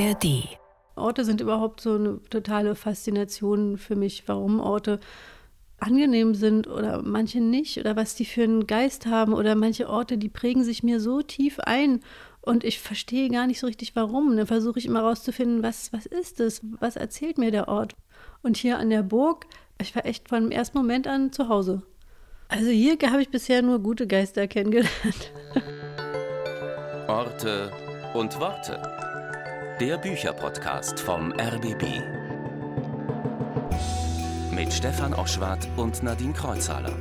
ARD. Orte sind überhaupt so eine totale Faszination für mich, warum Orte angenehm sind oder manche nicht oder was die für einen Geist haben oder manche Orte, die prägen sich mir so tief ein und ich verstehe gar nicht so richtig warum. Dann versuche ich immer rauszufinden, was, was ist es, was erzählt mir der Ort. Und hier an der Burg, ich war echt von dem ersten Moment an zu Hause. Also hier habe ich bisher nur gute Geister kennengelernt. Orte und Worte. Der Bücherpodcast vom RBB. Mit Stefan Oschwart und Nadine Kreuzhaler.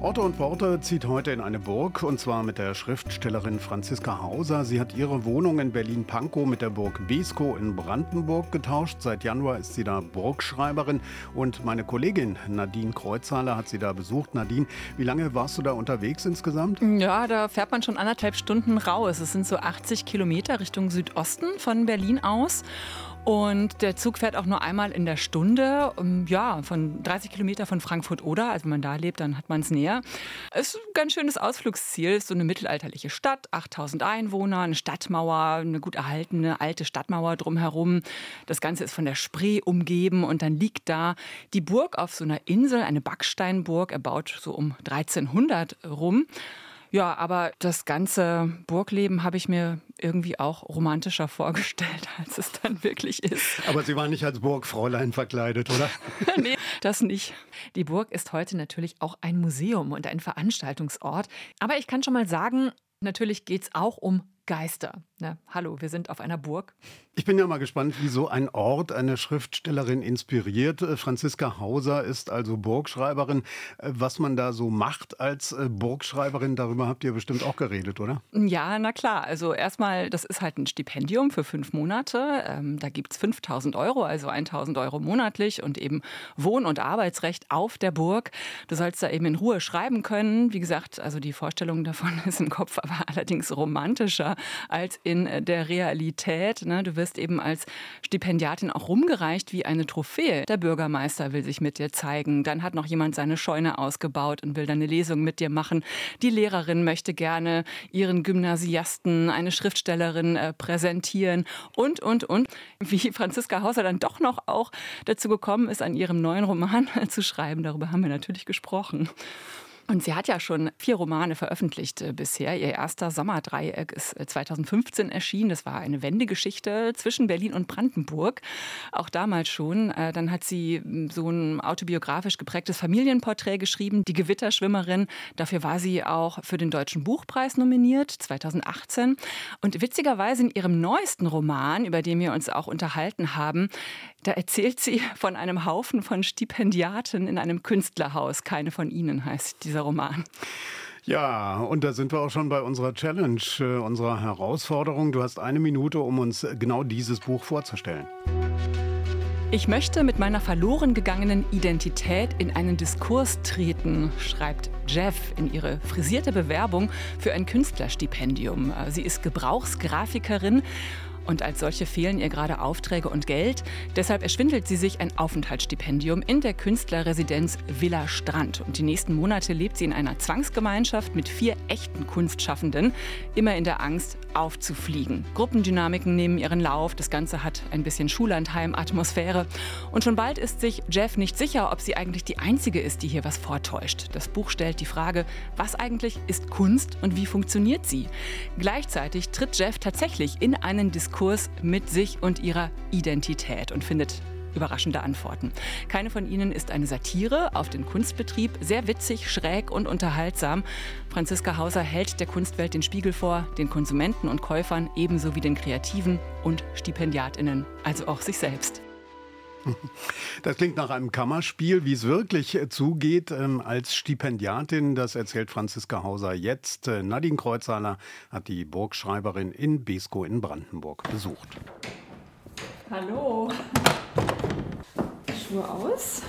Orte und Worte zieht heute in eine Burg und zwar mit der Schriftstellerin Franziska Hauser. Sie hat ihre Wohnung in Berlin-Pankow mit der Burg Beskow in Brandenburg getauscht. Seit Januar ist sie da Burgschreiberin und meine Kollegin Nadine Kreuzhaler hat sie da besucht. Nadine, wie lange warst du da unterwegs insgesamt? Ja, da fährt man schon anderthalb Stunden raus. Es sind so 80 Kilometer Richtung Südosten von Berlin aus. Und der Zug fährt auch nur einmal in der Stunde, ja, von 30 Kilometer von Frankfurt oder. Also wenn man da lebt, dann hat man es näher. Es ist ein ganz schönes Ausflugsziel. Ist so eine mittelalterliche Stadt, 8000 Einwohner, eine Stadtmauer, eine gut erhaltene alte Stadtmauer drumherum. Das Ganze ist von der Spree umgeben und dann liegt da die Burg auf so einer Insel, eine Backsteinburg, erbaut so um 1300 rum. Ja, aber das ganze Burgleben habe ich mir irgendwie auch romantischer vorgestellt, als es dann wirklich ist. Aber Sie waren nicht als Burgfräulein verkleidet, oder? nee, das nicht. Die Burg ist heute natürlich auch ein Museum und ein Veranstaltungsort. Aber ich kann schon mal sagen, natürlich geht es auch um Geister. Na, hallo, wir sind auf einer Burg. Ich bin ja mal gespannt, wie so ein Ort eine Schriftstellerin inspiriert. Äh, Franziska Hauser ist also Burgschreiberin. Äh, was man da so macht als äh, Burgschreiberin, darüber habt ihr bestimmt auch geredet, oder? Ja, na klar. Also erstmal, das ist halt ein Stipendium für fünf Monate. Ähm, da gibt es 5000 Euro, also 1000 Euro monatlich und eben Wohn- und Arbeitsrecht auf der Burg. Du sollst da eben in Ruhe schreiben können. Wie gesagt, also die Vorstellung davon ist im Kopf aber allerdings romantischer als in der Realität. Ne? Du wirst eben als Stipendiatin auch rumgereicht wie eine Trophäe. Der Bürgermeister will sich mit dir zeigen. Dann hat noch jemand seine Scheune ausgebaut und will dann eine Lesung mit dir machen. Die Lehrerin möchte gerne ihren Gymnasiasten, eine Schriftstellerin äh, präsentieren und, und, und. Wie Franziska Hauser dann doch noch auch dazu gekommen ist, an ihrem neuen Roman zu schreiben, darüber haben wir natürlich gesprochen. Und sie hat ja schon vier Romane veröffentlicht äh, bisher. Ihr erster Sommerdreieck ist 2015 äh, erschienen. Das war eine Wendegeschichte zwischen Berlin und Brandenburg. Auch damals schon. Äh, dann hat sie so ein autobiografisch geprägtes Familienporträt geschrieben, Die Gewitterschwimmerin. Dafür war sie auch für den Deutschen Buchpreis nominiert, 2018. Und witzigerweise in ihrem neuesten Roman, über den wir uns auch unterhalten haben, da erzählt sie von einem Haufen von Stipendiaten in einem Künstlerhaus. Keine von ihnen heißt dieser Roman. Ja, und da sind wir auch schon bei unserer Challenge, äh, unserer Herausforderung. Du hast eine Minute, um uns genau dieses Buch vorzustellen. Ich möchte mit meiner verloren gegangenen Identität in einen Diskurs treten, schreibt Jeff in ihre frisierte Bewerbung für ein Künstlerstipendium. Sie ist Gebrauchsgrafikerin und als solche fehlen ihr gerade Aufträge und Geld. Deshalb erschwindelt sie sich ein Aufenthaltsstipendium in der Künstlerresidenz Villa Strand. Und die nächsten Monate lebt sie in einer Zwangsgemeinschaft mit vier echten Kunstschaffenden, immer in der Angst, aufzufliegen. Gruppendynamiken nehmen ihren Lauf. Das Ganze hat ein bisschen Schullandheim-Atmosphäre. Und schon bald ist sich Jeff nicht sicher, ob sie eigentlich die Einzige ist, die hier was vortäuscht. Das Buch stellt die Frage, was eigentlich ist Kunst und wie funktioniert sie? Gleichzeitig tritt Jeff tatsächlich in einen Diskurs Diskurs mit sich und ihrer Identität und findet überraschende Antworten. Keine von ihnen ist eine Satire auf den Kunstbetrieb, sehr witzig, schräg und unterhaltsam. Franziska Hauser hält der Kunstwelt den Spiegel vor, den Konsumenten und Käufern ebenso wie den Kreativen und Stipendiatinnen, also auch sich selbst. Das klingt nach einem Kammerspiel, wie es wirklich zugeht ähm, als Stipendiatin. Das erzählt Franziska Hauser jetzt. Äh, Nadine Kreuzhaler hat die Burgschreiberin in Beskow in Brandenburg besucht. Hallo. Schuhe aus?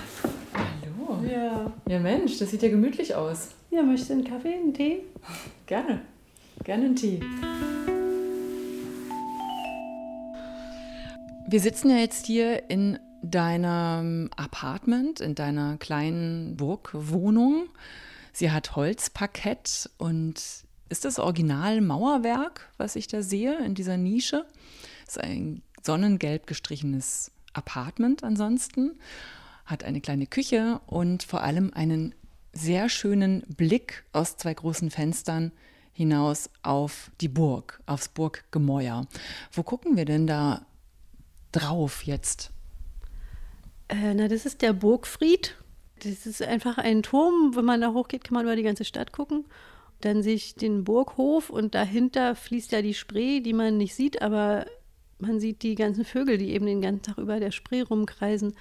Hallo. Ja. Ja, Mensch, das sieht ja gemütlich aus. Ja, möchtest du einen Kaffee, einen Tee? Gerne. Gerne einen Tee. Wir sitzen ja jetzt hier in deinem Apartment, in deiner kleinen Burgwohnung. Sie hat Holzparkett und ist das Original Mauerwerk, was ich da sehe in dieser Nische. Ist ein sonnengelb gestrichenes Apartment ansonsten, hat eine kleine Küche und vor allem einen sehr schönen Blick aus zwei großen Fenstern hinaus auf die Burg, aufs Burggemäuer. Wo gucken wir denn da drauf jetzt? Äh, na, das ist der Burgfried. Das ist einfach ein Turm. Wenn man da hochgeht, kann man über die ganze Stadt gucken. Dann sehe ich den Burghof und dahinter fließt ja die Spree, die man nicht sieht, aber man sieht die ganzen Vögel, die eben den ganzen Tag über der Spree rumkreisen.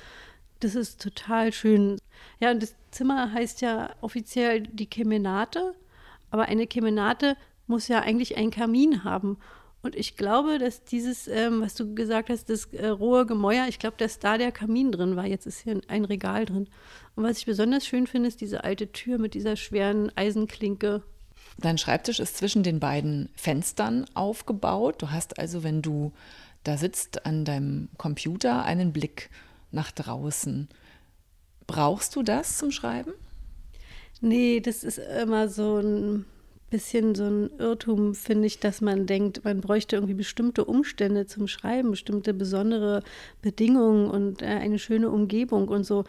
Das ist total schön. Ja, und das Zimmer heißt ja offiziell die Kemenate, aber eine Kemenate muss ja eigentlich einen Kamin haben. Und ich glaube, dass dieses, ähm, was du gesagt hast, das äh, rohe Gemäuer, ich glaube, dass da der Kamin drin war. Jetzt ist hier ein Regal drin. Und was ich besonders schön finde, ist diese alte Tür mit dieser schweren Eisenklinke. Dein Schreibtisch ist zwischen den beiden Fenstern aufgebaut. Du hast also, wenn du da sitzt an deinem Computer, einen Blick nach draußen. Brauchst du das zum Schreiben? Nee, das ist immer so ein bisschen so ein Irrtum, finde ich, dass man denkt, man bräuchte irgendwie bestimmte Umstände zum Schreiben, bestimmte besondere Bedingungen und äh, eine schöne Umgebung und so.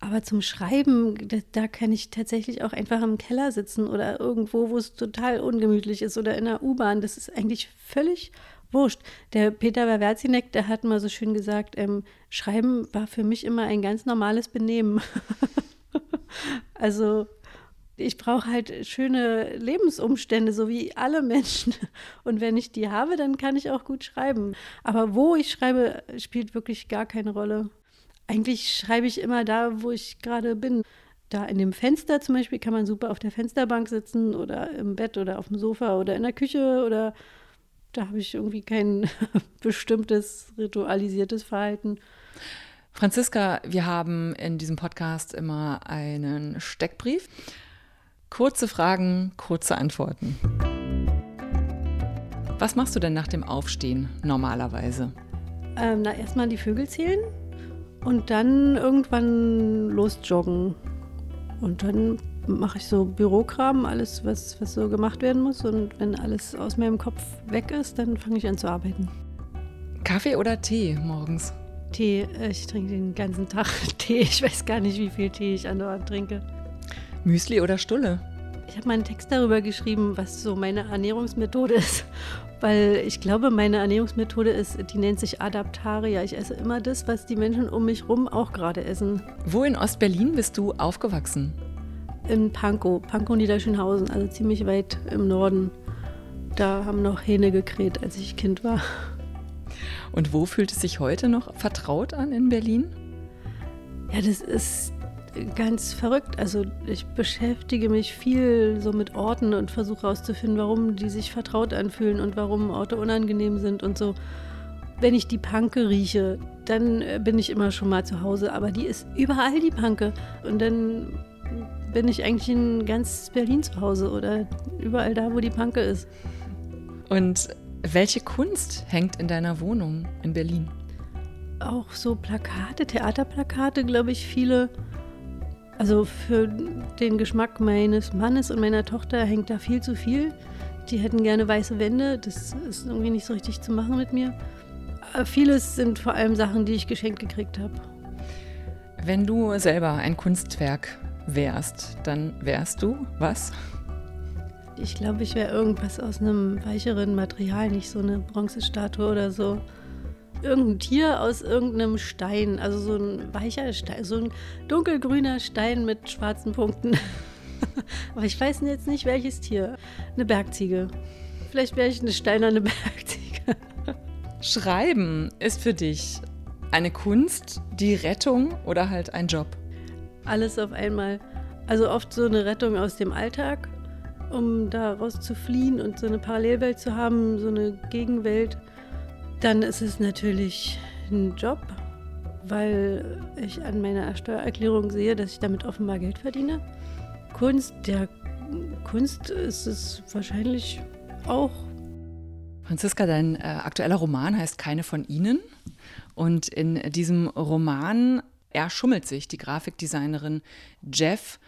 Aber zum Schreiben, da, kann ich tatsächlich auch einfach im Keller sitzen oder irgendwo, wo es total ungemütlich ist oder in der U-Bahn. Das ist eigentlich völlig wurscht. Der Peter Wawerzinek, der hat mal so schön gesagt, ähm, Schreiben war für mich immer ein ganz normales Benehmen. also ich brauche halt schöne Lebensumstände, so wie alle Menschen. Und wenn ich die habe, dann kann ich auch gut schreiben. Aber wo ich schreibe, spielt wirklich gar keine Rolle. Eigentlich schreibe ich immer da, wo ich gerade bin. Da in dem Fenster zum Beispiel kann man super auf der Fensterbank sitzen oder im Bett oder auf dem Sofa oder in der Küche oder da habe ich irgendwie kein bestimmtes ritualisiertes Verhalten. Franziska, wir haben in diesem Podcast immer einen Steckbrief. Kurze Fragen, kurze Antworten. Was machst du denn nach dem Aufstehen normalerweise? Ähm, na, erstmal die Vögel zählen und dann irgendwann losjoggen. Und dann mache ich so Bürokram, alles, was, was so gemacht werden muss. Und wenn alles aus meinem Kopf weg ist, dann fange ich an zu arbeiten. Kaffee oder Tee morgens? Tee. Ich trinke den ganzen Tag Tee. Ich weiß gar nicht, wie viel Tee ich andauernd trinke. Müsli oder Stulle? Ich habe mal einen Text darüber geschrieben, was so meine Ernährungsmethode ist. Weil ich glaube, meine Ernährungsmethode ist, die nennt sich Adaptaria. Ich esse immer das, was die Menschen um mich rum auch gerade essen. Wo in Ostberlin bist du aufgewachsen? in Pankow, Pankow Niederschönhausen, also ziemlich weit im Norden. Da haben noch Hähne gekräht, als ich Kind war. Und wo fühlt es sich heute noch vertraut an in Berlin? Ja, das ist ganz verrückt. Also ich beschäftige mich viel so mit Orten und versuche herauszufinden, warum die sich vertraut anfühlen und warum Orte unangenehm sind und so. Wenn ich die Panke rieche, dann bin ich immer schon mal zu Hause, aber die ist überall die Panke. Und dann bin ich eigentlich in ganz Berlin zu Hause oder überall da, wo die Panke ist. Und welche Kunst hängt in deiner Wohnung in Berlin? Auch so Plakate, Theaterplakate, glaube ich, viele. Also für den Geschmack meines Mannes und meiner Tochter hängt da viel zu viel. Die hätten gerne weiße Wände. Das ist irgendwie nicht so richtig zu machen mit mir. Aber vieles sind vor allem Sachen, die ich geschenkt gekriegt habe. Wenn du selber ein Kunstwerk wärst, dann wärst du was? Ich glaube, ich wäre irgendwas aus einem weicheren Material, nicht so eine Bronzestatue oder so. Irgendein Tier aus irgendeinem Stein, also so ein weicher Stein, so ein dunkelgrüner Stein mit schwarzen Punkten. Aber ich weiß jetzt nicht, welches Tier. Eine Bergziege. Vielleicht wäre ich eine steinerne Bergziege. Schreiben ist für dich eine Kunst, die Rettung oder halt ein Job? alles auf einmal. Also oft so eine Rettung aus dem Alltag, um daraus zu fliehen und so eine Parallelwelt zu haben, so eine Gegenwelt. Dann ist es natürlich ein Job, weil ich an meiner Steuererklärung sehe, dass ich damit offenbar Geld verdiene. Kunst, der Kunst ist es wahrscheinlich auch. Franziska, dein äh, aktueller Roman heißt Keine von Ihnen. Und in diesem Roman erschummelt sich die Grafikdesignerin Jeff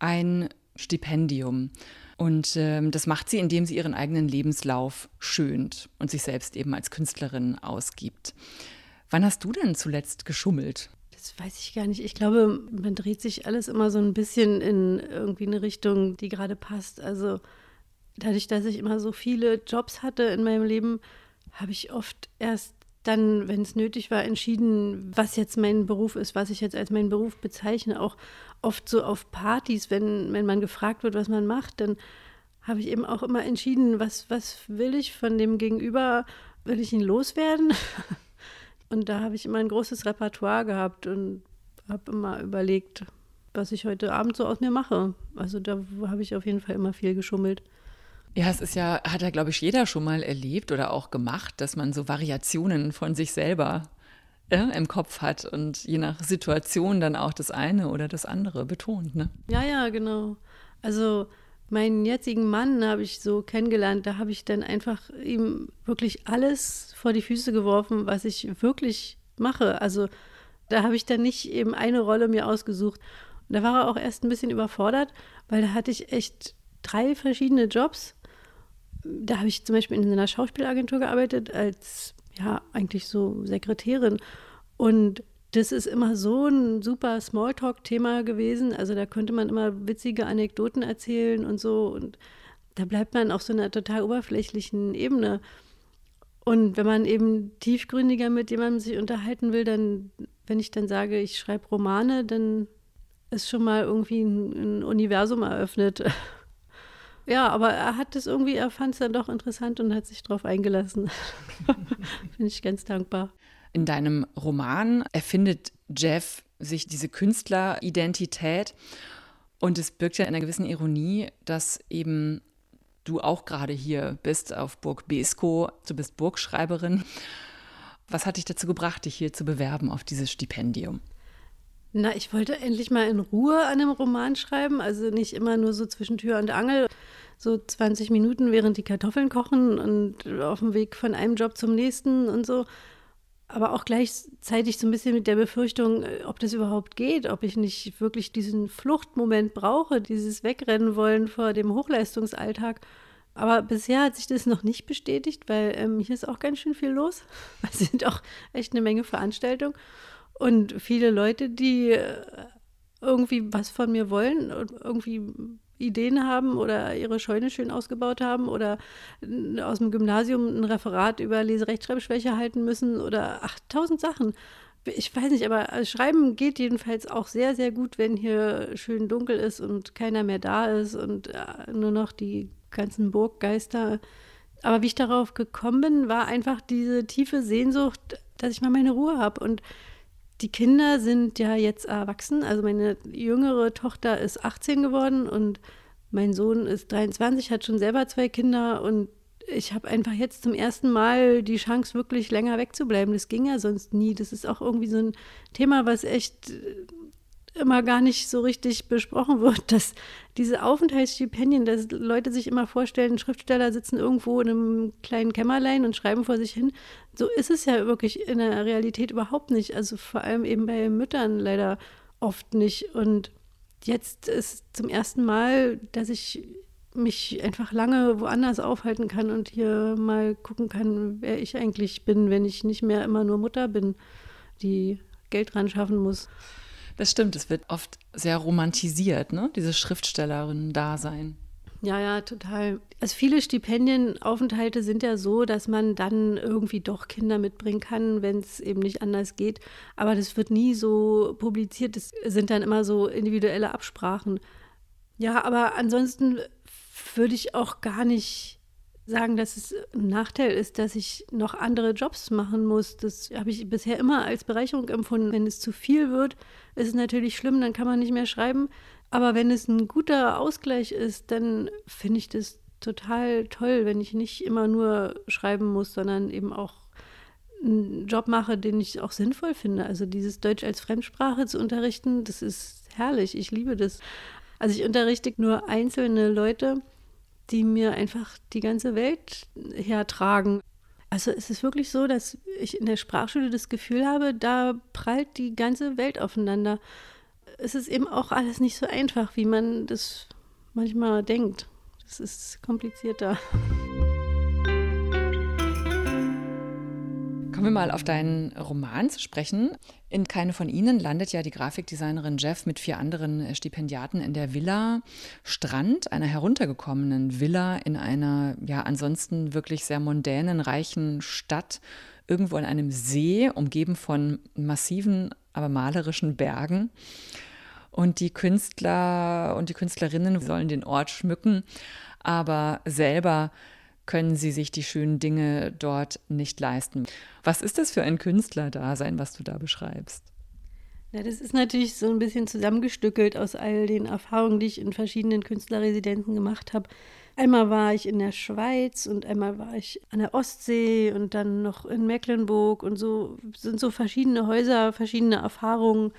ein Stipendium. Und ähm, das macht sie, indem sie ihren eigenen Lebenslauf schönt und sich selbst eben als Künstlerin ausgibt. Wann hast du denn zuletzt geschummelt? Das weiß ich gar nicht. Ich glaube, man dreht sich alles immer so ein bisschen in irgendwie eine Richtung, die gerade passt. Also dadurch, dass ich immer so viele Jobs hatte in meinem Leben, habe ich oft erst dann, wenn es nötig war, entschieden, was jetzt mein Beruf ist, was ich jetzt als meinen Beruf bezeichne. Auch oft so auf Partys, wenn, wenn man gefragt wird, was man macht, dann habe ich eben auch immer entschieden, was, was will ich von dem Gegenüber, will ich ihn loswerden? Und da habe ich immer ein großes Repertoire gehabt und habe immer überlegt, was ich heute Abend so aus mir mache. Also da habe ich auf jeden Fall immer viel geschummelt. Ja, es ist ja, hat ja, glaube ich, jeder schon mal erlebt oder auch gemacht, dass man so Variationen von sich selber ja, im Kopf hat und je nach Situation dann auch das eine oder das andere betont. Ne? Ja, ja, genau. Also meinen jetzigen Mann habe ich so kennengelernt, da habe ich dann einfach ihm wirklich alles vor die Füße geworfen, was ich wirklich mache. Also da habe ich dann nicht eben eine Rolle mir ausgesucht. Und da war er auch erst ein bisschen überfordert, weil da hatte ich echt drei verschiedene Jobs da habe ich zum Beispiel in einer Schauspielagentur gearbeitet als, ja, eigentlich so Sekretärin. Und das ist immer so ein super Smalltalk-Thema gewesen. Also da könnte man immer witzige Anekdoten erzählen und so. Und da bleibt man auf so einer total oberflächlichen Ebene. Und wenn man eben tiefgründiger mit jemandem sich unterhalten will, dann, wenn ich dann sage, ich schreibe Romane, dann ist schon mal irgendwie ein, ein Universum eröffnet. Ja, aber er hat es irgendwie, er fand es dann doch interessant und hat sich darauf eingelassen. Finde ich ganz dankbar. In deinem Roman erfindet Jeff sich diese Künstleridentität und es birgt ja in einer gewissen Ironie, dass eben du auch gerade hier bist auf Burg Besko, du bist Burgschreiberin. Was hat dich dazu gebracht, dich hier zu bewerben auf dieses Stipendium? Na, ich wollte endlich mal in Ruhe an einem Roman schreiben, also nicht immer nur so zwischen Tür und Angel, so 20 Minuten, während die Kartoffeln kochen und auf dem Weg von einem Job zum nächsten und so. Aber auch gleichzeitig so ein bisschen mit der Befürchtung, äh, ob das überhaupt geht, ob ich nicht wirklich diesen Fluchtmoment brauche, dieses Wegrennen wollen vor dem Hochleistungsalltag. Aber bisher hat sich das noch nicht bestätigt, weil ähm, hier ist auch ganz schön viel los. Es sind auch echt eine Menge Veranstaltungen. Und viele Leute, die äh, irgendwie was von mir wollen und irgendwie Ideen haben oder ihre Scheune schön ausgebaut haben oder aus dem Gymnasium ein Referat über Leserechtschreibschwäche halten müssen oder ach, tausend Sachen. Ich weiß nicht, aber Schreiben geht jedenfalls auch sehr, sehr gut, wenn hier schön dunkel ist und keiner mehr da ist und äh, nur noch die ganzen Burggeister. Aber wie ich darauf gekommen bin, war einfach diese tiefe Sehnsucht, dass ich mal meine Ruhe habe und die Kinder sind ja jetzt erwachsen. Also meine jüngere Tochter ist 18 geworden und mein Sohn ist 23, hat schon selber zwei Kinder und ich habe einfach jetzt zum ersten Mal die Chance, wirklich länger wegzubleiben. Das ging ja sonst nie. Das ist auch irgendwie so ein Thema, was echt immer gar nicht so richtig besprochen wird, dass diese Aufenthaltsstipendien, dass Leute sich immer vorstellen, Schriftsteller sitzen irgendwo in einem kleinen Kämmerlein und schreiben vor sich hin. So ist es ja wirklich in der Realität überhaupt nicht. Also vor allem eben bei Müttern leider oft nicht. Und jetzt ist zum ersten Mal, dass ich mich einfach lange woanders aufhalten kann und hier mal gucken kann, wer ich eigentlich bin, wenn ich nicht mehr immer nur Mutter bin, die Geld ran schaffen muss. Das stimmt, es wird oft sehr romantisiert, ne? Dieses Schriftstellerinnen-Dasein. Ja, ja, total. Also viele Stipendienaufenthalte sind ja so, dass man dann irgendwie doch Kinder mitbringen kann, wenn es eben nicht anders geht. Aber das wird nie so publiziert. Das sind dann immer so individuelle Absprachen. Ja, aber ansonsten würde ich auch gar nicht sagen, dass es ein Nachteil ist, dass ich noch andere Jobs machen muss. Das habe ich bisher immer als Bereicherung empfunden. Wenn es zu viel wird, ist es natürlich schlimm, dann kann man nicht mehr schreiben. Aber wenn es ein guter Ausgleich ist, dann finde ich das total toll, wenn ich nicht immer nur schreiben muss, sondern eben auch einen Job mache, den ich auch sinnvoll finde. Also dieses Deutsch als Fremdsprache zu unterrichten, das ist herrlich. Ich liebe das. Also ich unterrichte nur einzelne Leute die mir einfach die ganze Welt hertragen. Also es ist wirklich so, dass ich in der Sprachschule das Gefühl habe, da prallt die ganze Welt aufeinander. Es ist eben auch alles nicht so einfach, wie man das manchmal denkt. Das ist komplizierter. Kommen wir mal auf deinen Roman zu sprechen. In Keine von Ihnen landet ja die Grafikdesignerin Jeff mit vier anderen Stipendiaten in der Villa Strand, einer heruntergekommenen Villa in einer ja ansonsten wirklich sehr mondänen, reichen Stadt, irgendwo an einem See, umgeben von massiven, aber malerischen Bergen. Und die Künstler und die Künstlerinnen sollen den Ort schmücken, aber selber können sie sich die schönen Dinge dort nicht leisten. Was ist das für ein Künstlerdasein, was du da beschreibst? Ja, das ist natürlich so ein bisschen zusammengestückelt aus all den Erfahrungen, die ich in verschiedenen Künstlerresidenzen gemacht habe. Einmal war ich in der Schweiz und einmal war ich an der Ostsee und dann noch in Mecklenburg und so sind so verschiedene Häuser, verschiedene Erfahrungen,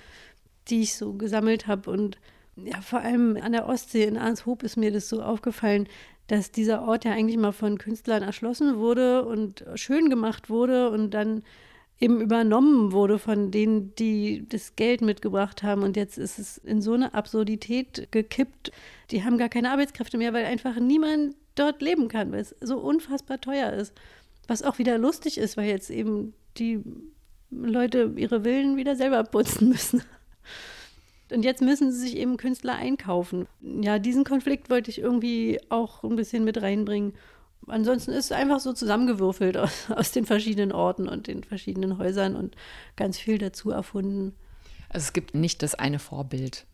die ich so gesammelt habe und ja, vor allem an der Ostsee in Arnshoop ist mir das so aufgefallen, dass dieser Ort ja eigentlich mal von Künstlern erschlossen wurde und schön gemacht wurde und dann eben übernommen wurde von denen, die das Geld mitgebracht haben. Und jetzt ist es in so eine Absurdität gekippt. Die haben gar keine Arbeitskräfte mehr, weil einfach niemand dort leben kann, weil es so unfassbar teuer ist. Was auch wieder lustig ist, weil jetzt eben die Leute ihre Villen wieder selber putzen müssen. Und jetzt müssen sie sich eben Künstler einkaufen. Ja, diesen Konflikt wollte ich irgendwie auch ein bisschen mit reinbringen. Ansonsten ist es einfach so zusammengewürfelt aus, aus den verschiedenen Orten und den verschiedenen Häusern und ganz viel dazu erfunden. Also es gibt nicht das eine Vorbild.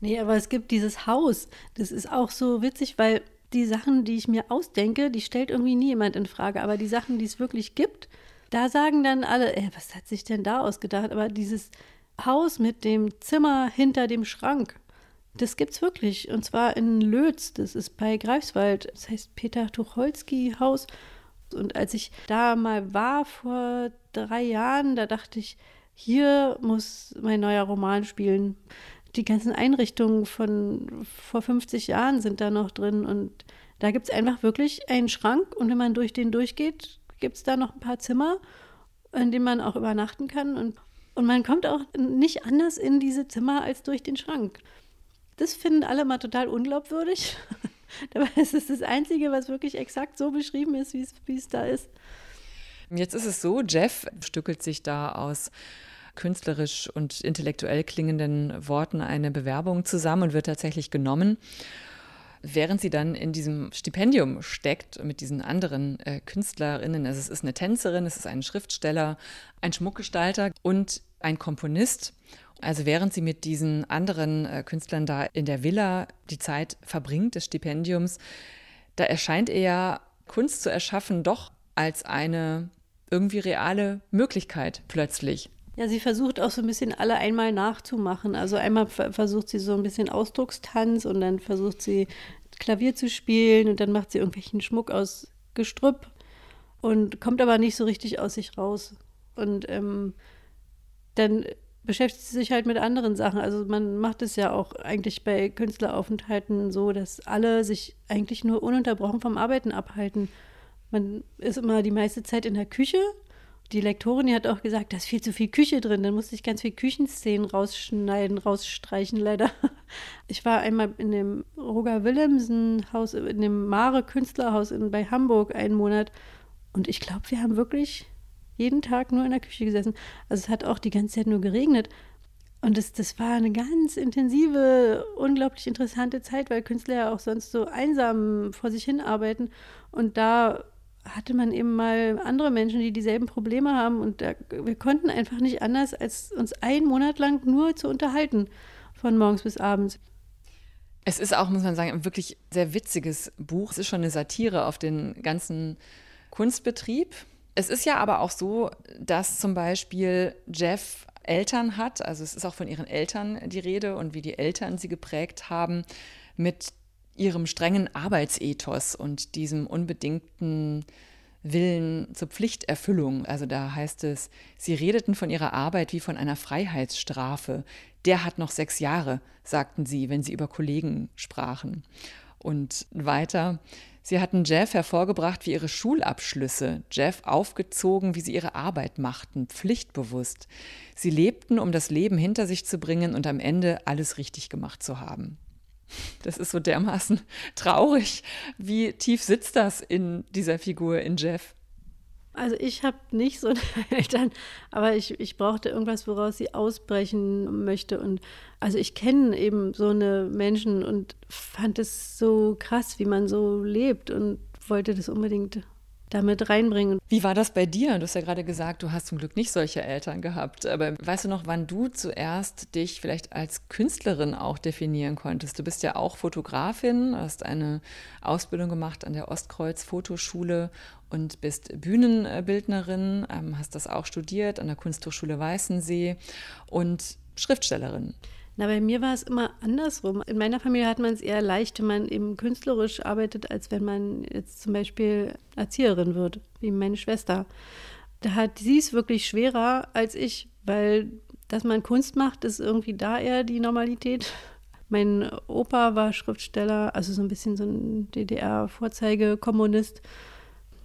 Nee, aber es gibt dieses Haus. Das ist auch so witzig, weil die Sachen, die ich mir ausdenke, die stellt irgendwie nie jemand in Frage. Aber die Sachen, die es wirklich gibt, da sagen dann alle, ey, was hat sich denn da ausgedacht? Aber dieses Haus mit dem Zimmer hinter dem Schrank. Das gibt's wirklich. Und zwar in Lötz. Das ist bei Greifswald. Das heißt Peter Tucholsky Haus. Und als ich da mal war vor drei Jahren, da dachte ich, hier muss mein neuer Roman spielen. Die ganzen Einrichtungen von vor 50 Jahren sind da noch drin. Und da gibt es einfach wirklich einen Schrank. Und wenn man durch den durchgeht, gibt es da noch ein paar Zimmer, in denen man auch übernachten kann. Und und man kommt auch nicht anders in diese Zimmer als durch den Schrank. Das finden alle mal total unglaubwürdig. Dabei ist es das Einzige, was wirklich exakt so beschrieben ist, wie es da ist. Jetzt ist es so, Jeff stückelt sich da aus künstlerisch und intellektuell klingenden Worten eine Bewerbung zusammen und wird tatsächlich genommen. Während sie dann in diesem Stipendium steckt mit diesen anderen äh, Künstlerinnen, also es ist eine Tänzerin, es ist ein Schriftsteller, ein Schmuckgestalter und ein Komponist. Also während sie mit diesen anderen äh, Künstlern da in der Villa die Zeit verbringt des Stipendiums, da erscheint ihr Kunst zu erschaffen doch als eine irgendwie reale Möglichkeit plötzlich. Ja, sie versucht auch so ein bisschen alle einmal nachzumachen. Also einmal versucht sie so ein bisschen Ausdruckstanz und dann versucht sie Klavier zu spielen und dann macht sie irgendwelchen Schmuck aus Gestrüpp und kommt aber nicht so richtig aus sich raus. Und ähm, dann beschäftigt sie sich halt mit anderen Sachen. Also man macht es ja auch eigentlich bei Künstleraufenthalten so, dass alle sich eigentlich nur ununterbrochen vom Arbeiten abhalten. Man ist immer die meiste Zeit in der Küche die Lektorin, die hat auch gesagt, da ist viel zu viel Küche drin. Dann musste ich ganz viel Küchenszenen rausschneiden, rausstreichen, leider. Ich war einmal in dem Roger Willemsen Haus, in dem Mare Künstlerhaus bei Hamburg einen Monat. Und ich glaube, wir haben wirklich jeden Tag nur in der Küche gesessen. Also es hat auch die ganze Zeit nur geregnet. Und das, das war eine ganz intensive, unglaublich interessante Zeit, weil Künstler ja auch sonst so einsam vor sich hin arbeiten. Und da hatte man eben mal andere Menschen, die dieselben Probleme haben. Und da, wir konnten einfach nicht anders, als uns einen Monat lang nur zu unterhalten, von morgens bis abends. Es ist auch, muss man sagen, ein wirklich sehr witziges Buch. Es ist schon eine Satire auf den ganzen Kunstbetrieb. Es ist ja aber auch so, dass zum Beispiel Jeff Eltern hat, also es ist auch von ihren Eltern die Rede und wie die Eltern sie geprägt haben mit ihrem strengen Arbeitsethos und diesem unbedingten Willen zur Pflichterfüllung. Also da heißt es, sie redeten von ihrer Arbeit wie von einer Freiheitsstrafe. Der hat noch sechs Jahre, sagten sie, wenn sie über Kollegen sprachen. Und weiter, sie hatten Jeff hervorgebracht wie ihre Schulabschlüsse, Jeff aufgezogen, wie sie ihre Arbeit machten, pflichtbewusst. Sie lebten, um das Leben hinter sich zu bringen und am Ende alles richtig gemacht zu haben. Das ist so dermaßen traurig. Wie tief sitzt das in dieser Figur, in Jeff? Also ich habe nicht so Eltern, aber ich, ich brauchte irgendwas, woraus sie ausbrechen möchte. Und also ich kenne eben so eine Menschen und fand es so krass, wie man so lebt und wollte das unbedingt damit reinbringen. Wie war das bei dir? Du hast ja gerade gesagt, du hast zum Glück nicht solche Eltern gehabt. Aber weißt du noch, wann du zuerst dich vielleicht als Künstlerin auch definieren konntest? Du bist ja auch Fotografin, hast eine Ausbildung gemacht an der Ostkreuz Fotoschule und bist Bühnenbildnerin, ähm, hast das auch studiert an der Kunsthochschule Weißensee und Schriftstellerin. Na, bei mir war es immer andersrum. In meiner Familie hat man es eher leicht, wenn man eben künstlerisch arbeitet, als wenn man jetzt zum Beispiel Erzieherin wird, wie meine Schwester. Da hat sie es wirklich schwerer als ich, weil dass man Kunst macht, ist irgendwie da eher die Normalität. Mein Opa war Schriftsteller, also so ein bisschen so ein DDR-Vorzeigekommunist.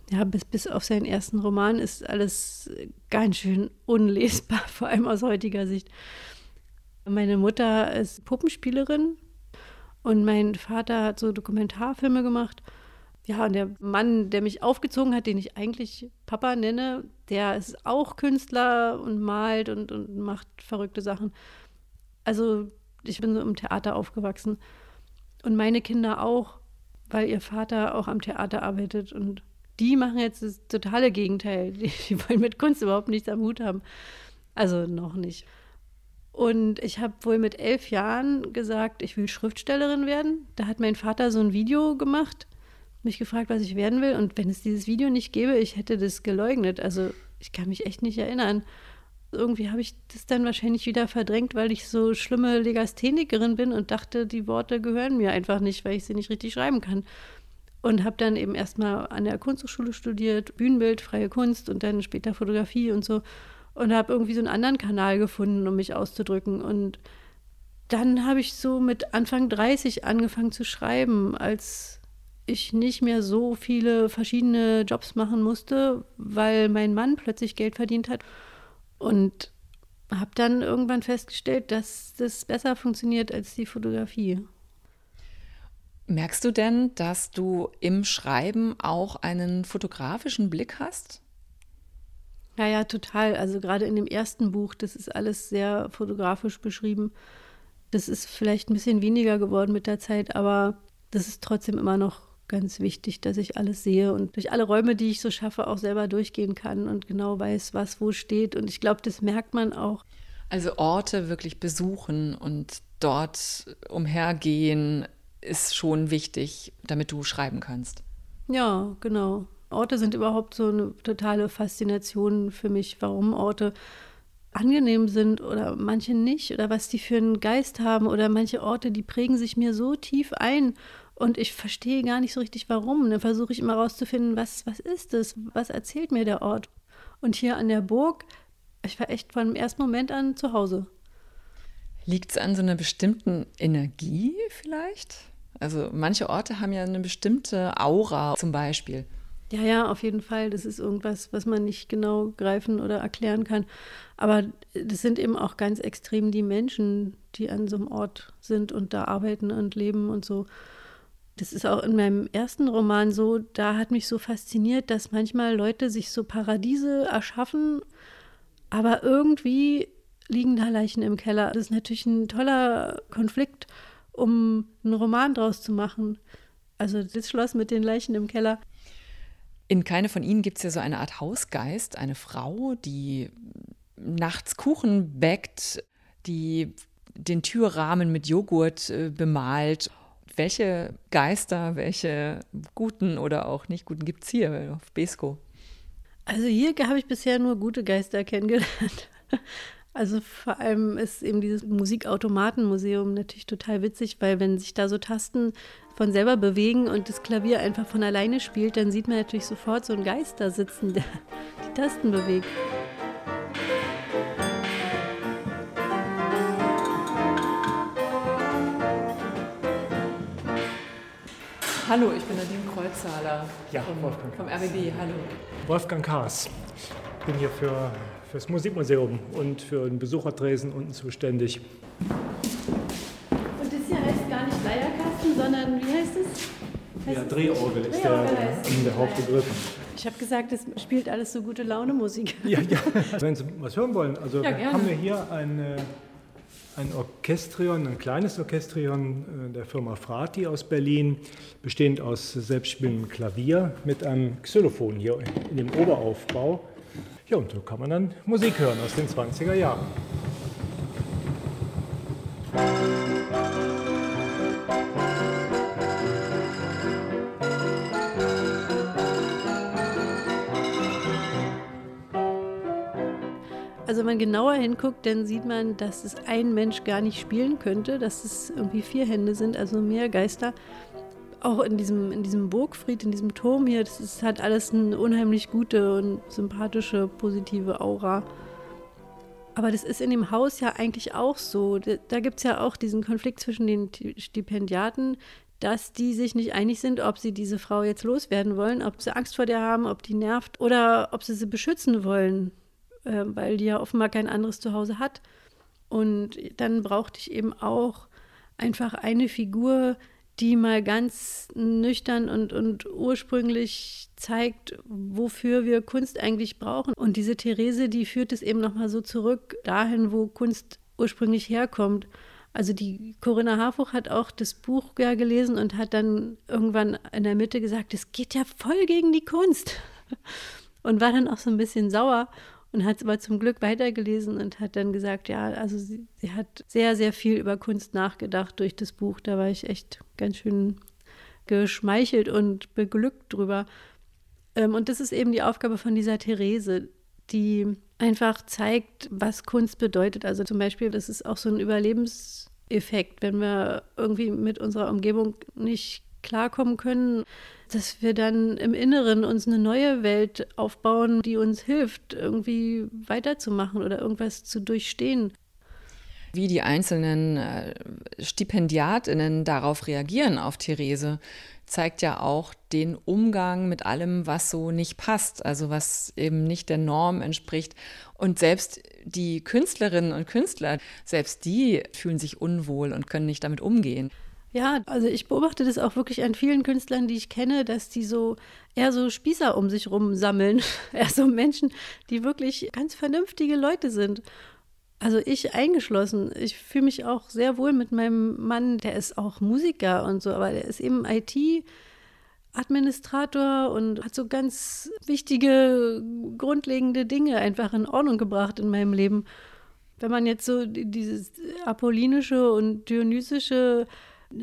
Ja, bis, bis auf seinen ersten Roman ist alles ganz schön unlesbar, vor allem aus heutiger Sicht. Meine Mutter ist Puppenspielerin und mein Vater hat so Dokumentarfilme gemacht. Ja, und der Mann, der mich aufgezogen hat, den ich eigentlich Papa nenne, der ist auch Künstler und malt und, und macht verrückte Sachen. Also ich bin so im Theater aufgewachsen. Und meine Kinder auch, weil ihr Vater auch am Theater arbeitet. Und die machen jetzt das totale Gegenteil. Die, die wollen mit Kunst überhaupt nichts am Hut haben. Also noch nicht. Und ich habe wohl mit elf Jahren gesagt, ich will Schriftstellerin werden. Da hat mein Vater so ein Video gemacht, mich gefragt, was ich werden will. Und wenn es dieses Video nicht gäbe, ich hätte das geleugnet. Also ich kann mich echt nicht erinnern. Irgendwie habe ich das dann wahrscheinlich wieder verdrängt, weil ich so schlimme Legasthenikerin bin und dachte, die Worte gehören mir einfach nicht, weil ich sie nicht richtig schreiben kann. Und habe dann eben erstmal an der Kunsthochschule studiert, Bühnenbild, freie Kunst und dann später Fotografie und so und habe irgendwie so einen anderen Kanal gefunden, um mich auszudrücken. Und dann habe ich so mit Anfang 30 angefangen zu schreiben, als ich nicht mehr so viele verschiedene Jobs machen musste, weil mein Mann plötzlich Geld verdient hat. Und habe dann irgendwann festgestellt, dass das besser funktioniert als die Fotografie. Merkst du denn, dass du im Schreiben auch einen fotografischen Blick hast? Ja, ja, total. Also gerade in dem ersten Buch, das ist alles sehr fotografisch beschrieben. Das ist vielleicht ein bisschen weniger geworden mit der Zeit, aber das ist trotzdem immer noch ganz wichtig, dass ich alles sehe und durch alle Räume, die ich so schaffe, auch selber durchgehen kann und genau weiß, was wo steht. Und ich glaube, das merkt man auch. Also Orte wirklich besuchen und dort umhergehen ist schon wichtig, damit du schreiben kannst. Ja, genau. Orte sind überhaupt so eine totale Faszination für mich, warum Orte angenehm sind oder manche nicht oder was die für einen Geist haben oder manche Orte, die prägen sich mir so tief ein und ich verstehe gar nicht so richtig warum. Dann versuche ich immer rauszufinden, was, was ist es, was erzählt mir der Ort. Und hier an der Burg, ich war echt von dem ersten Moment an zu Hause. Liegt es an so einer bestimmten Energie vielleicht? Also manche Orte haben ja eine bestimmte Aura zum Beispiel. Ja, ja, auf jeden Fall. Das ist irgendwas, was man nicht genau greifen oder erklären kann. Aber das sind eben auch ganz extrem die Menschen, die an so einem Ort sind und da arbeiten und leben und so. Das ist auch in meinem ersten Roman so, da hat mich so fasziniert, dass manchmal Leute sich so Paradiese erschaffen, aber irgendwie liegen da Leichen im Keller. Das ist natürlich ein toller Konflikt, um einen Roman draus zu machen. Also das Schloss mit den Leichen im Keller. In keine von ihnen gibt es ja so eine Art Hausgeist, eine Frau, die nachts Kuchen bäckt, die den Türrahmen mit Joghurt äh, bemalt. Welche Geister, welche guten oder auch nicht guten gibt es hier auf Besko? Also hier habe ich bisher nur gute Geister kennengelernt. Also vor allem ist eben dieses Musikautomatenmuseum natürlich total witzig, weil wenn sich da so Tasten von selber bewegen und das Klavier einfach von alleine spielt, dann sieht man natürlich sofort so einen Geist da sitzen, der die Tasten bewegt. Hallo, ich bin Nadine Kreuzzahler ja, vom, Wolfgang vom RBB. Hallo. Wolfgang Kaas. Ich bin hier für, das Musikmuseum und für den Besuchertresen unten zuständig. Und das hier heißt gar nicht Leierkreis? es? Ja, Drehorgel ist der, der Hauptbegriff. Ich habe gesagt, es spielt alles so gute Laune Musik. Ja, ja. Wenn Sie was hören wollen, also Ja, haben wir hier ein, äh, ein Orchestrion, ein kleines Orchestrion äh, der Firma Frati aus Berlin, bestehend aus selbstspielendem Klavier mit einem Xylophon hier in dem Oberaufbau. Ja, und so kann man dann Musik hören aus den 20er Jahren. Also wenn man genauer hinguckt, dann sieht man, dass es ein Mensch gar nicht spielen könnte, dass es irgendwie vier Hände sind, also mehr Geister. Auch in diesem, in diesem Burgfried, in diesem Turm hier, das ist, hat alles eine unheimlich gute und sympathische, positive Aura. Aber das ist in dem Haus ja eigentlich auch so. Da, gibt es ja auch diesen Konflikt zwischen den Stipendiaten, dass die sich nicht einig sind, ob sie diese Frau jetzt loswerden wollen, ob sie Angst vor der haben, ob die nervt oder ob sie sie beschützen wollen, äh, weil die ja offenbar kein anderes Zuhause hat. Und dann brauchte ich eben auch einfach eine Figur, die mal ganz nüchtern und, und ursprünglich zeigt, wofür wir Kunst eigentlich brauchen. Und diese Therese, die führt es eben nochmal so zurück dahin, wo Kunst ursprünglich herkommt. Also die Corinna Harfuch hat auch das Buch ja gelesen und hat dann irgendwann in der Mitte gesagt, es geht ja voll gegen die Kunst. Und war dann auch so ein bisschen sauer und hat es aber zum Glück weitergelesen und hat dann gesagt, ja, also sie, sie hat sehr, sehr viel über Kunst nachgedacht durch das Buch. Da war ich echt ganz schön geschmeichelt und beglückt drüber. Ähm, und das ist eben die Aufgabe von dieser Therese, die einfach zeigt, was Kunst bedeutet. Also zum Beispiel, das ist auch so ein Überlebenseffekt, wenn wir irgendwie mit unserer Umgebung nicht klarkommen können, dass wir dann im Inneren uns eine neue Welt aufbauen, die uns hilft, irgendwie weiterzumachen oder irgendwas zu durchstehen. Wie die einzelnen äh, Stipendiatinnen darauf reagieren, auf Therese, zeigt ja auch den Umgang mit allem, was so nicht passt, also was eben nicht der Norm entspricht. Und selbst die Künstlerinnen und Künstler, selbst die fühlen sich unwohl und können nicht damit umgehen. Ja, also ich beobachte das auch wirklich an vielen Künstlern, die ich kenne, dass die so eher so Spießer um sich rum sammeln. eher so Menschen, die wirklich ganz vernünftige Leute sind. Also ich eingeschlossen. Ich fühle mich auch sehr wohl mit meinem Mann, der ist auch Musiker und so, aber der ist eben IT-Administrator und hat so ganz wichtige, grundlegende Dinge einfach in Ordnung gebracht in meinem Leben. Wenn man jetzt so dieses apollinische und dionysische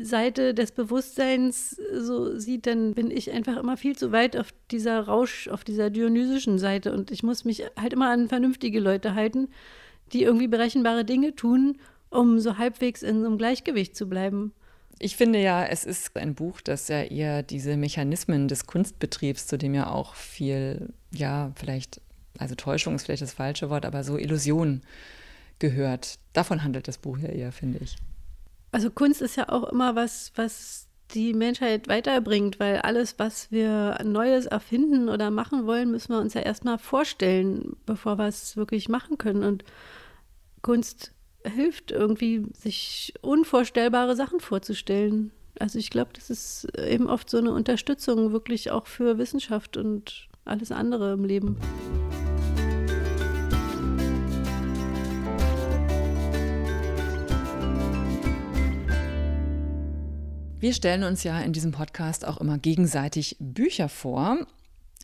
Seite des Bewusstseins so sieht, dann bin ich einfach immer viel zu weit auf dieser Rausch, auf dieser dionysischen Seite und ich muss mich halt immer an vernünftige Leute halten, die irgendwie berechenbare Dinge tun, um so halbwegs in so einem Gleichgewicht zu bleiben. Ich finde ja, es ist ein Buch, das ja eher diese Mechanismen des Kunstbetriebs, zu dem ja auch viel, ja, vielleicht, also Täuschung ist vielleicht das falsche Wort, aber so Illusion gehört. Davon handelt das Buch ja eher, finde ich. Also Kunst ist ja auch immer was, was die Menschheit weiterbringt, weil alles, was wir Neues erfinden oder machen wollen, müssen wir uns ja erstmal vorstellen, bevor wir es wirklich machen können. Und Kunst hilft irgendwie, sich unvorstellbare Sachen vorzustellen. Also ich glaube, das ist eben oft so eine Unterstützung wirklich auch für Wissenschaft und alles andere im Leben. Wir stellen uns ja in diesem Podcast auch immer gegenseitig Bücher vor.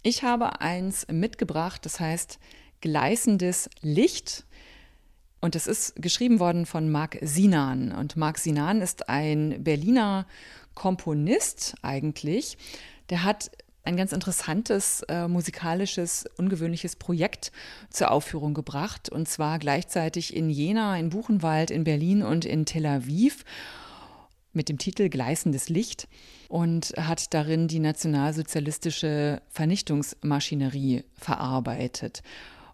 Ich habe eins mitgebracht, das heißt Gleißendes Licht. Und es ist geschrieben worden von Marc Sinan. Und Marc Sinan ist ein Berliner Komponist eigentlich. Der hat ein ganz interessantes äh, musikalisches, ungewöhnliches Projekt zur Aufführung gebracht. Und zwar gleichzeitig in Jena, in Buchenwald, in Berlin und in Tel Aviv mit dem Titel Gleißendes Licht und hat darin die nationalsozialistische Vernichtungsmaschinerie verarbeitet.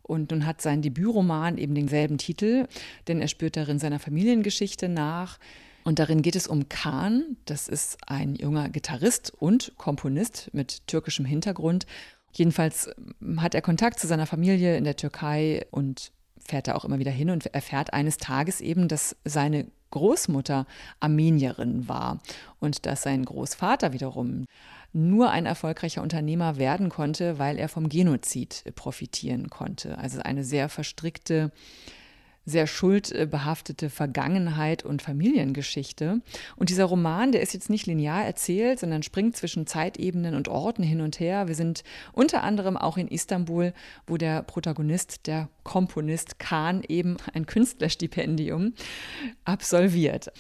Und nun hat sein Debütroman eben denselben Titel, denn er spürt darin seiner Familiengeschichte nach. Und darin geht es um Kahn, das ist ein junger Gitarrist und Komponist mit türkischem Hintergrund. Jedenfalls hat er Kontakt zu seiner Familie in der Türkei und fährt da auch immer wieder hin und erfährt eines Tages eben, dass seine Großmutter Armenierin war und dass sein Großvater wiederum nur ein erfolgreicher Unternehmer werden konnte, weil er vom Genozid profitieren konnte. Also eine sehr verstrickte sehr schuldbehaftete Vergangenheit und Familiengeschichte. Und dieser Roman, der ist jetzt nicht linear erzählt, sondern springt zwischen Zeitebenen und Orten hin und her. Wir sind unter anderem auch in Istanbul, wo der Protagonist, der Komponist Kahn, eben ein Künstlerstipendium absolviert.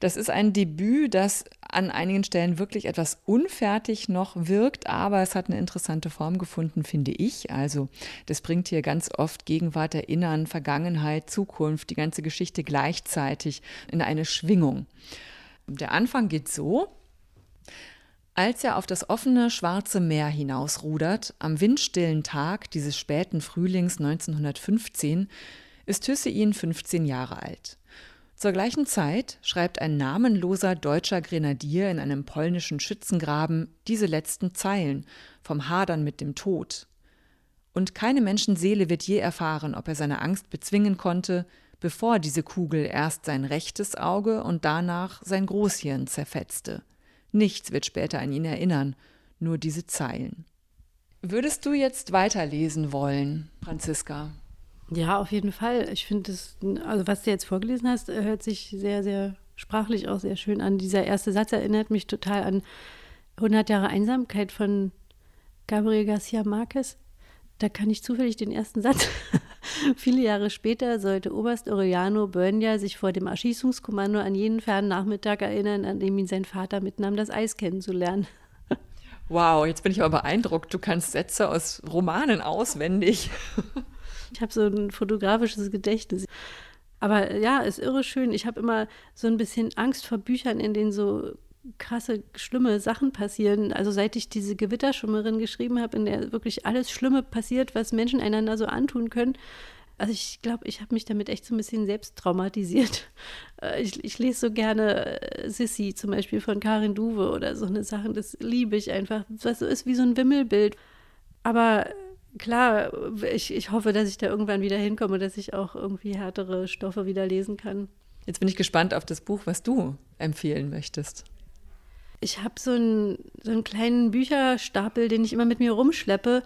Das ist ein Debüt, das an einigen Stellen wirklich etwas unfertig noch wirkt, aber es hat eine interessante Form gefunden, finde ich. Also das bringt hier ganz oft Gegenwart, Erinnern, Vergangenheit, Zukunft, die ganze Geschichte gleichzeitig in eine Schwingung. Der Anfang geht so. Als er auf das offene Schwarze Meer hinausrudert, am windstillen Tag dieses späten Frühlings 1915, ist Hüssein 15 Jahre alt. Zur gleichen Zeit schreibt ein namenloser deutscher Grenadier in einem polnischen Schützengraben diese letzten Zeilen vom Hadern mit dem Tod. Und keine Menschenseele wird je erfahren, ob er seine Angst bezwingen konnte, bevor diese Kugel erst sein rechtes Auge und danach sein Großhirn zerfetzte. Nichts wird später an ihn erinnern, nur diese Zeilen. Würdest du jetzt weiterlesen wollen, Franziska? Ja, auf jeden Fall. Ich finde es, also was du jetzt vorgelesen hast, äh, hört sich sehr, sehr sprachlich auch sehr schön an. Dieser erste Satz erinnert mich total an 100 Jahre Einsamkeit von Gabriel Garcia Marquez. Da kann ich zufällig den ersten Satz. Viele Jahre später sollte Oberst Oriano Börnja sich vor dem Erschießungskommando an jenen fernen Nachmittag erinnern, an dem ihn sein Vater mitnahm, das Eis kennenzulernen. Wow, jetzt bin ich aber beeindruckt. Du kannst Sätze aus Romanen auswendig. Ich habe so ein fotografisches Gedächtnis. Aber ja, ist irre schön. Ich habe immer so ein bisschen Angst vor Büchern, in denen so krasse, schlimme Sachen passieren. Also seit ich diese Gewitterschummerin geschrieben habe, in der wirklich alles Schlimme passiert, was Menschen einander so antun können. Also ich glaube, ich habe mich damit echt so ein bisschen selbst traumatisiert. Äh, ich, ich lese so gerne äh, Sissy zum Beispiel von Karin Duwe oder so eine Sachen. Das liebe ich einfach. So ist wie so ein Wimmelbild. Aber klar, ich, ich hoffe, dass ich da irgendwann wieder hinkomme, dass ich auch irgendwie härtere Stoffe wieder lesen kann. Jetzt bin ich gespannt auf das Buch, was du empfehlen möchtest. Ich habe so, ein, so einen kleinen Bücherstapel, den ich immer mit mir rumschleppe.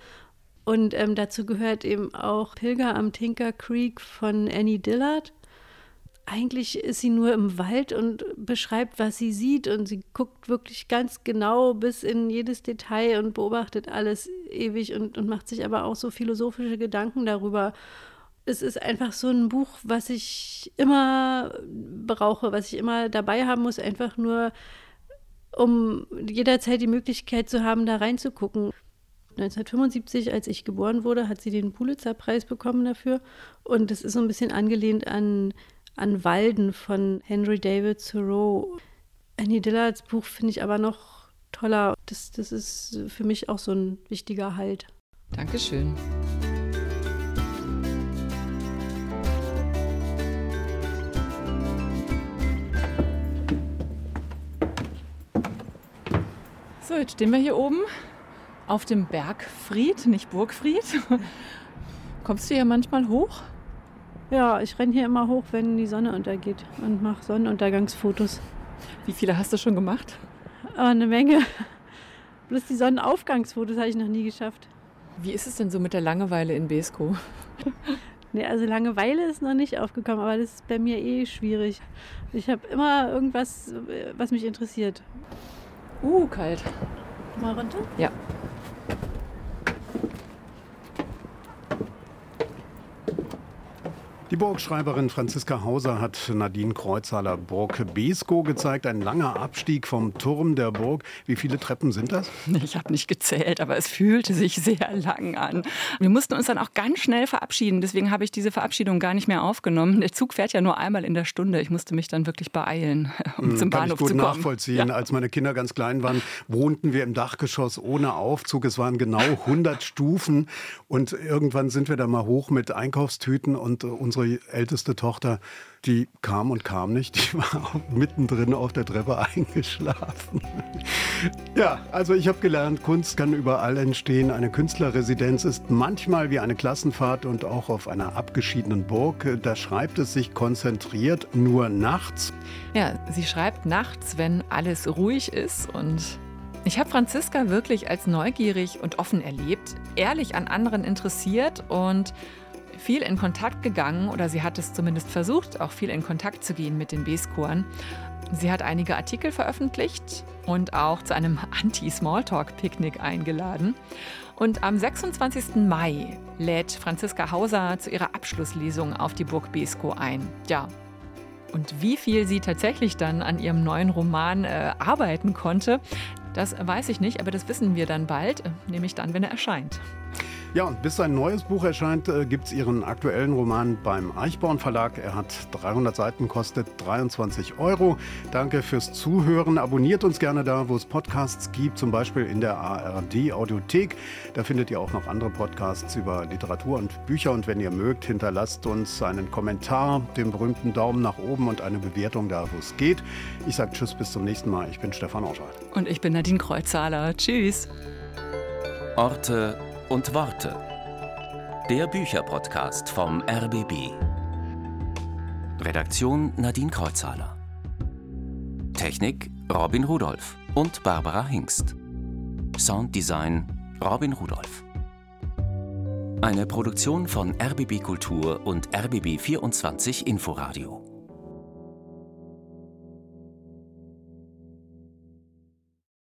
Und ähm, dazu gehört eben auch Pilger am Tinker Creek von Annie Dillard eigentlich ist sie nur im Wald und beschreibt, was sie sieht. Und sie guckt wirklich ganz genau bis in jedes Detail und beobachtet alles ewig und, und macht sich aber auch so philosophische Gedanken darüber. Es ist einfach so ein Buch, was ich immer brauche, was ich immer dabei haben muss, einfach nur, um jederzeit die Möglichkeit zu haben, da reinzugucken. 1975, als ich geboren wurde, hat sie den Pulitzer-Preis bekommen dafür. Und das ist so ein bisschen angelehnt an an Walden von Henry David Thoreau. Annie Dillards Buch finde ich aber noch toller. Das, das ist für mich auch so ein wichtiger Halt. Dankeschön. So, jetzt stehen wir hier oben auf dem Bergfried, nicht Burgfried. Kommst du hier manchmal hoch? Ja, ich renne hier immer hoch, wenn die Sonne untergeht und mache Sonnenuntergangsfotos. Wie viele hast du schon gemacht? Aber eine Menge. Bloß die Sonnenaufgangsfotos habe ich noch nie geschafft. Wie ist es denn so mit der Langeweile in Besko? nee, also Langeweile ist noch nicht aufgekommen, aber das ist bei mir eh schwierig. Ich habe immer irgendwas, was mich interessiert. Uh, kalt. Mal runter? Ja. Die Burgschreiberin Franziska Hauser hat Nadine Kreuzhaler Burg Besko gezeigt. Ein langer Abstieg vom Turm der Burg. Wie viele Treppen sind das? Ich habe nicht gezählt, aber es fühlte sich sehr lang an. Wir mussten uns dann auch ganz schnell verabschieden. Deswegen habe ich diese Verabschiedung gar nicht mehr aufgenommen. Der Zug fährt ja nur einmal in der Stunde. Ich musste mich dann wirklich beeilen, um hm, zum Kann Bahnhof ich gut zu kommen. nachvollziehen. Ja. Als meine Kinder ganz klein waren, wohnten wir im Dachgeschoss ohne Aufzug. Es waren genau 100 Stufen. Und irgendwann sind wir da mal hoch mit Einkaufstüten und unsere unsere älteste Tochter, die kam und kam nicht. Die war mittendrin auf der Treppe eingeschlafen. Ja, also ich habe gelernt, Kunst kann überall entstehen. Eine Künstlerresidenz ist manchmal wie eine Klassenfahrt und auch auf einer abgeschiedenen Burg. Da schreibt es sich konzentriert nur nachts. Ja, sie schreibt nachts, wenn alles ruhig ist und ich habe Franziska wirklich als neugierig und offen erlebt, ehrlich an anderen interessiert und viel in Kontakt gegangen oder sie hat es zumindest versucht, auch viel in Kontakt zu gehen mit den B-Skoren. Sie hat einige Artikel veröffentlicht und auch zu einem Anti-Smalltalk-Picknick eingeladen. Und am 26. Mai lädt Franziska Hauser zu ihrer Abschlusslesung auf die Burg Besko ein. Ja, und wie viel sie tatsächlich dann an ihrem neuen Roman äh, arbeiten konnte, das weiß ich nicht, aber das wissen wir dann bald, äh, nämlich dann, wenn er erscheint. Ja, und bis sein neues Buch erscheint, äh, gibt es Ihren aktuellen Roman beim Eichborn Verlag. Er hat 300 Seiten, kostet 23 Euro. Danke fürs Zuhören. Abonniert uns gerne da, wo es Podcasts gibt, zum Beispiel in der ARD Audiothek. Da findet ihr auch noch andere Podcasts über Literatur und Bücher. Und wenn ihr mögt, hinterlasst uns einen Kommentar, den berühmten Daumen nach oben und eine Bewertung da, wo es geht. Ich sage Tschüss, bis zum nächsten Mal. Ich bin Stefan Orschalt. Und ich bin Nadine Kreuzzahler. Tschüss. Orte und Worte. Der Bücherpodcast vom RBB. Redaktion Nadine Kreuzhaler. Technik Robin Rudolph und Barbara Hingst. Sounddesign Robin Rudolph. Eine Produktion von RBB Kultur und RBB 24 Inforadio.